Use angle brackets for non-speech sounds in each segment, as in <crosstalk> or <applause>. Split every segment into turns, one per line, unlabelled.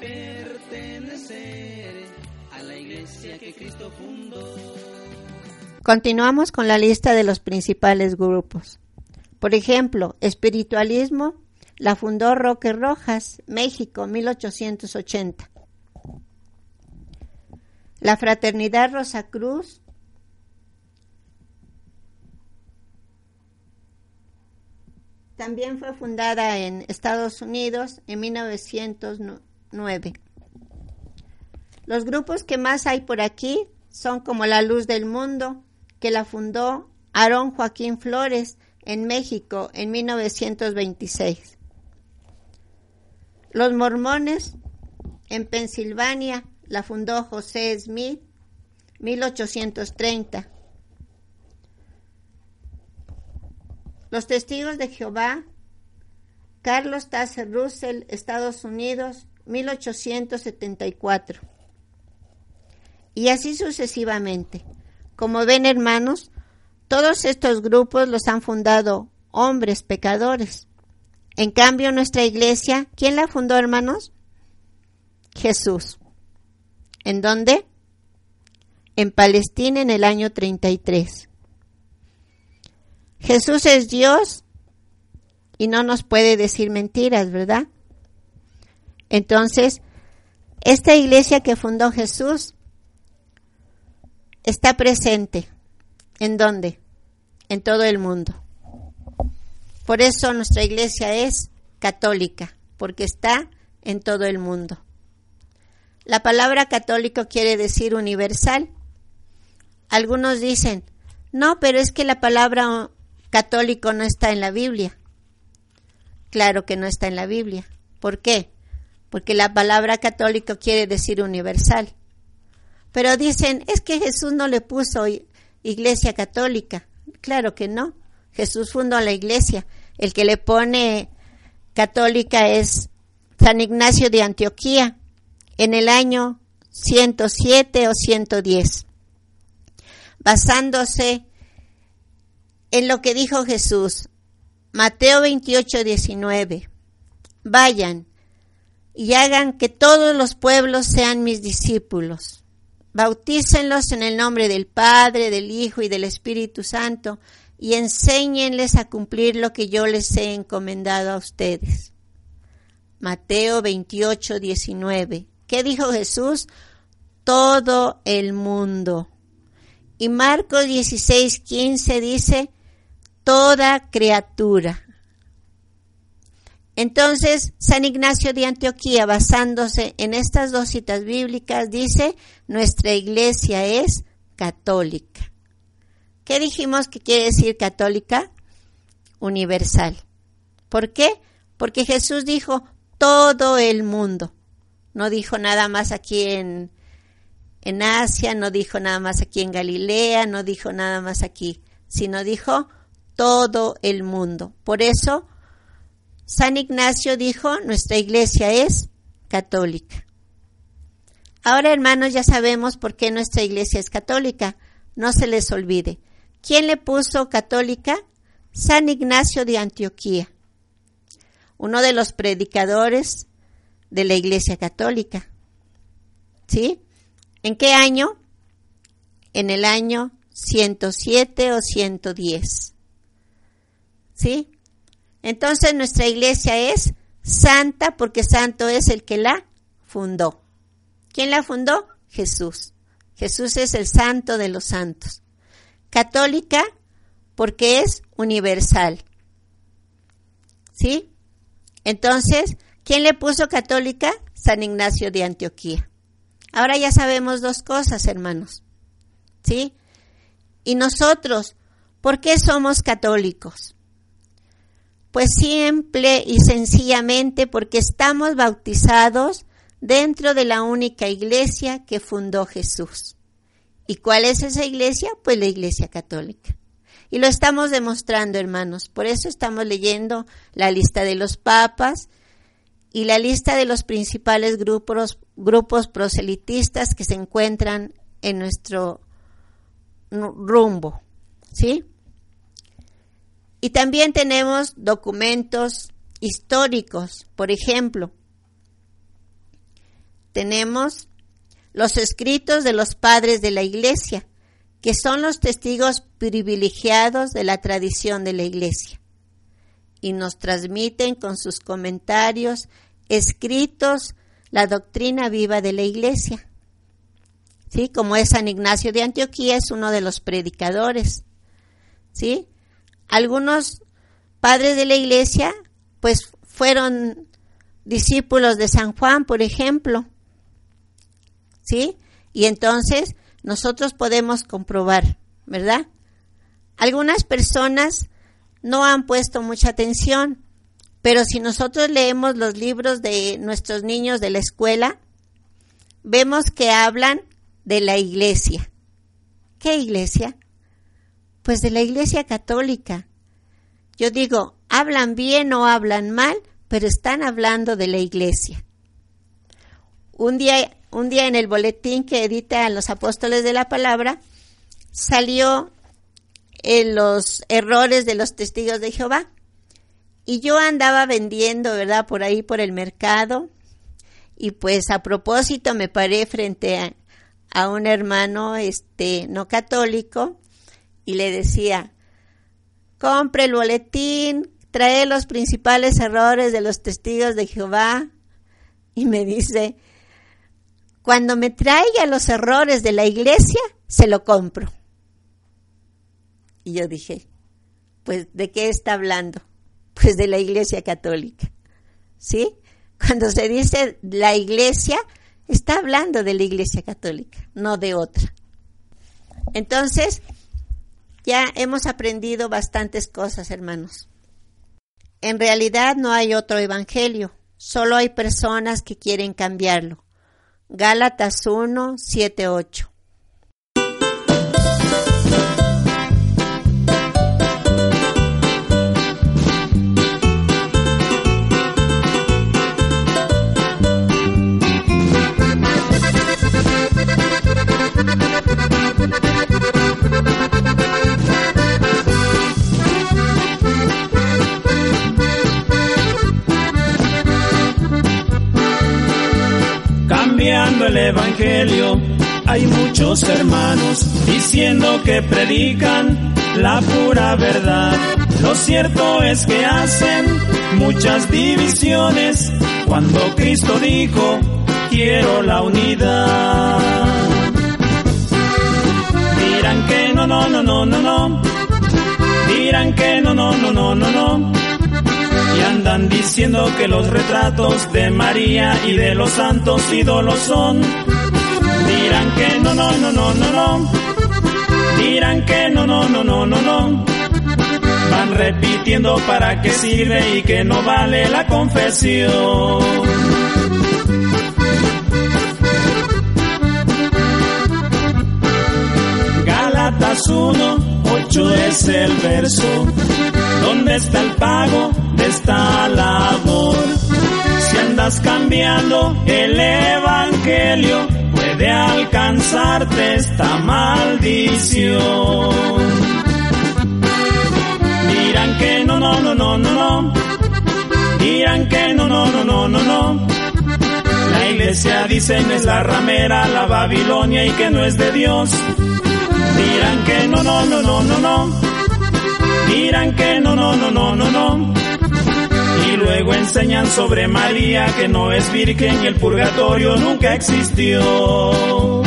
pertenecer a la iglesia que Cristo fundó.
Continuamos con la lista de los principales grupos. Por ejemplo, espiritualismo la fundó Roque Rojas, México, 1880. La Fraternidad Rosacruz también fue fundada en Estados Unidos en 1909. Los grupos que más hay por aquí son como La Luz del Mundo, que la fundó Aarón Joaquín Flores en México en 1926. Los mormones en Pensilvania la fundó José Smith 1830. Los testigos de Jehová, Carlos Tasser Russell, Estados Unidos, 1874. Y así sucesivamente. Como ven hermanos, todos estos grupos los han fundado hombres pecadores. En cambio, nuestra iglesia, ¿quién la fundó, hermanos? Jesús. ¿En dónde? En Palestina en el año 33. Jesús es Dios y no nos puede decir mentiras, ¿verdad? Entonces, esta iglesia que fundó Jesús está presente. ¿En dónde? En todo el mundo. Por eso nuestra iglesia es católica, porque está en todo el mundo. La palabra católico quiere decir universal. Algunos dicen, no, pero es que la palabra católico no está en la Biblia. Claro que no está en la Biblia. ¿Por qué? Porque la palabra católico quiere decir universal. Pero dicen, es que Jesús no le puso iglesia católica. Claro que no. Jesús fundó la iglesia. El que le pone católica es San Ignacio de Antioquía en el año 107 o 110, basándose en lo que dijo Jesús. Mateo 28, 19. Vayan y hagan que todos los pueblos sean mis discípulos Bautícenlos en el nombre del Padre, del Hijo y del Espíritu Santo y enséñenles a cumplir lo que yo les he encomendado a ustedes. Mateo 28, 19. ¿Qué dijo Jesús? Todo el mundo. Y Marcos 16, 15 dice, toda criatura. Entonces, San Ignacio de Antioquía, basándose en estas dos citas bíblicas, dice, nuestra iglesia es católica. ¿Qué dijimos que quiere decir católica? Universal. ¿Por qué? Porque Jesús dijo todo el mundo. No dijo nada más aquí en, en Asia, no dijo nada más aquí en Galilea, no dijo nada más aquí, sino dijo todo el mundo. Por eso, San Ignacio dijo, nuestra iglesia es católica. Ahora, hermanos, ya sabemos por qué nuestra iglesia es católica. No se les olvide. ¿Quién le puso católica? San Ignacio de Antioquía, uno de los predicadores de la iglesia católica. ¿Sí? ¿En qué año? En el año 107 o 110. ¿Sí? Entonces nuestra iglesia es santa porque santo es el que la fundó. ¿Quién la fundó? Jesús. Jesús es el santo de los santos. Católica porque es universal. ¿Sí? Entonces, ¿quién le puso católica? San Ignacio de Antioquía. Ahora ya sabemos dos cosas, hermanos. ¿Sí? Y nosotros, ¿por qué somos católicos? Pues simple y sencillamente porque estamos bautizados dentro de la única iglesia que fundó Jesús. ¿Y cuál es esa iglesia? Pues la iglesia católica. Y lo estamos demostrando, hermanos. Por eso estamos leyendo la lista de los papas y la lista de los principales grupos, grupos proselitistas que se encuentran en nuestro rumbo. ¿Sí? Y también tenemos documentos históricos, por ejemplo, tenemos los escritos de los padres de la iglesia, que son los testigos privilegiados de la tradición de la iglesia, y nos transmiten con sus comentarios escritos la doctrina viva de la iglesia. ¿Sí? Como es San Ignacio de Antioquía, es uno de los predicadores. ¿Sí? Algunos padres de la iglesia, pues fueron discípulos de San Juan, por ejemplo. ¿Sí? Y entonces nosotros podemos comprobar, ¿verdad? Algunas personas no han puesto mucha atención, pero si nosotros leemos los libros de nuestros niños de la escuela, vemos que hablan de la iglesia. ¿Qué iglesia? Pues de la iglesia católica. Yo digo, hablan bien o hablan mal, pero están hablando de la iglesia. Un día, un día en el boletín que editan los apóstoles de la palabra, salió en los errores de los testigos de Jehová. Y yo andaba vendiendo, ¿verdad? Por ahí, por el mercado. Y pues a propósito me paré frente a, a un hermano, este, no católico, y le decía, compre el boletín, trae los principales errores de los testigos de Jehová. Y me dice, cuando me traiga los errores de la iglesia, se lo compro. Y yo dije, pues, ¿de qué está hablando? <laughs> Pues de la iglesia católica. ¿Sí? Cuando se dice la iglesia, está hablando de la iglesia católica, no de otra. Entonces, ya hemos aprendido bastantes cosas, hermanos. En realidad no hay otro evangelio, solo hay personas que quieren cambiarlo. Gálatas 1, 7, 8.
El Evangelio. Hay muchos hermanos diciendo que predican la pura verdad. Lo cierto es que hacen muchas divisiones cuando Cristo dijo, quiero la unidad. Dirán que no, no, no, no, no, no. Dirán que no, no, no, no, no, no andan diciendo que los retratos de María y de los santos ídolos son. Dirán que no, no, no, no, no, no. Dirán que no, no, no, no, no, no. Van repitiendo para qué sirve y que no vale la confesión. Gálatas 1, 8 es el verso. ¿Dónde está el pago? esta labor. Si andas cambiando el evangelio, puede alcanzarte esta maldición. Dirán que no, no, no, no, no, no. Dirán que no, no, no, no, no, no. La iglesia dicen es la ramera, la Babilonia y que no es de Dios. Dirán que no, no, no, no, no, no. Dirán que no, no, no, no, no, no y luego enseñan sobre María que no es virgen y el purgatorio nunca existió.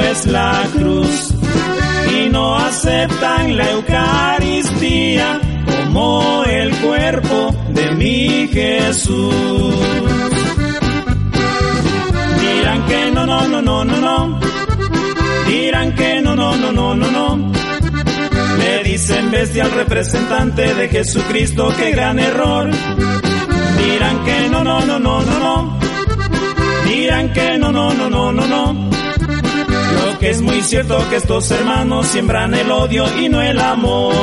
Es la cruz. Y no aceptan la Eucaristía como el cuerpo de mi Jesús. Dirán que no, no, no, no, no, no. Dirán que no, no, no, no, no, no. Le dicen bestia al representante de Jesucristo, qué gran error dirán que no, no, no, no, no, no. dirán que no, no, no, no, no, no. Lo que es muy cierto que estos hermanos siembran el odio y no el amor.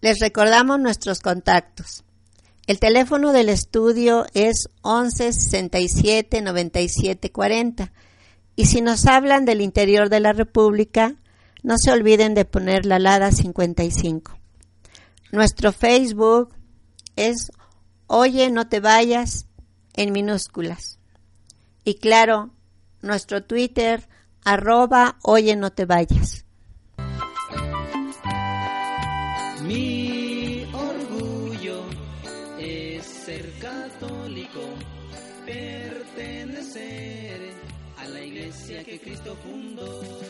Les recordamos nuestros contactos. El teléfono del estudio es 11 67 97 40. Y si nos hablan del interior de la República, no se olviden de poner la LADA 55. Nuestro Facebook es Oye, no te vayas en minúsculas. Y claro, nuestro Twitter, arroba Oye, no te vayas.
Mi orgullo es ser católico, pertenecer a la iglesia que Cristo fundó.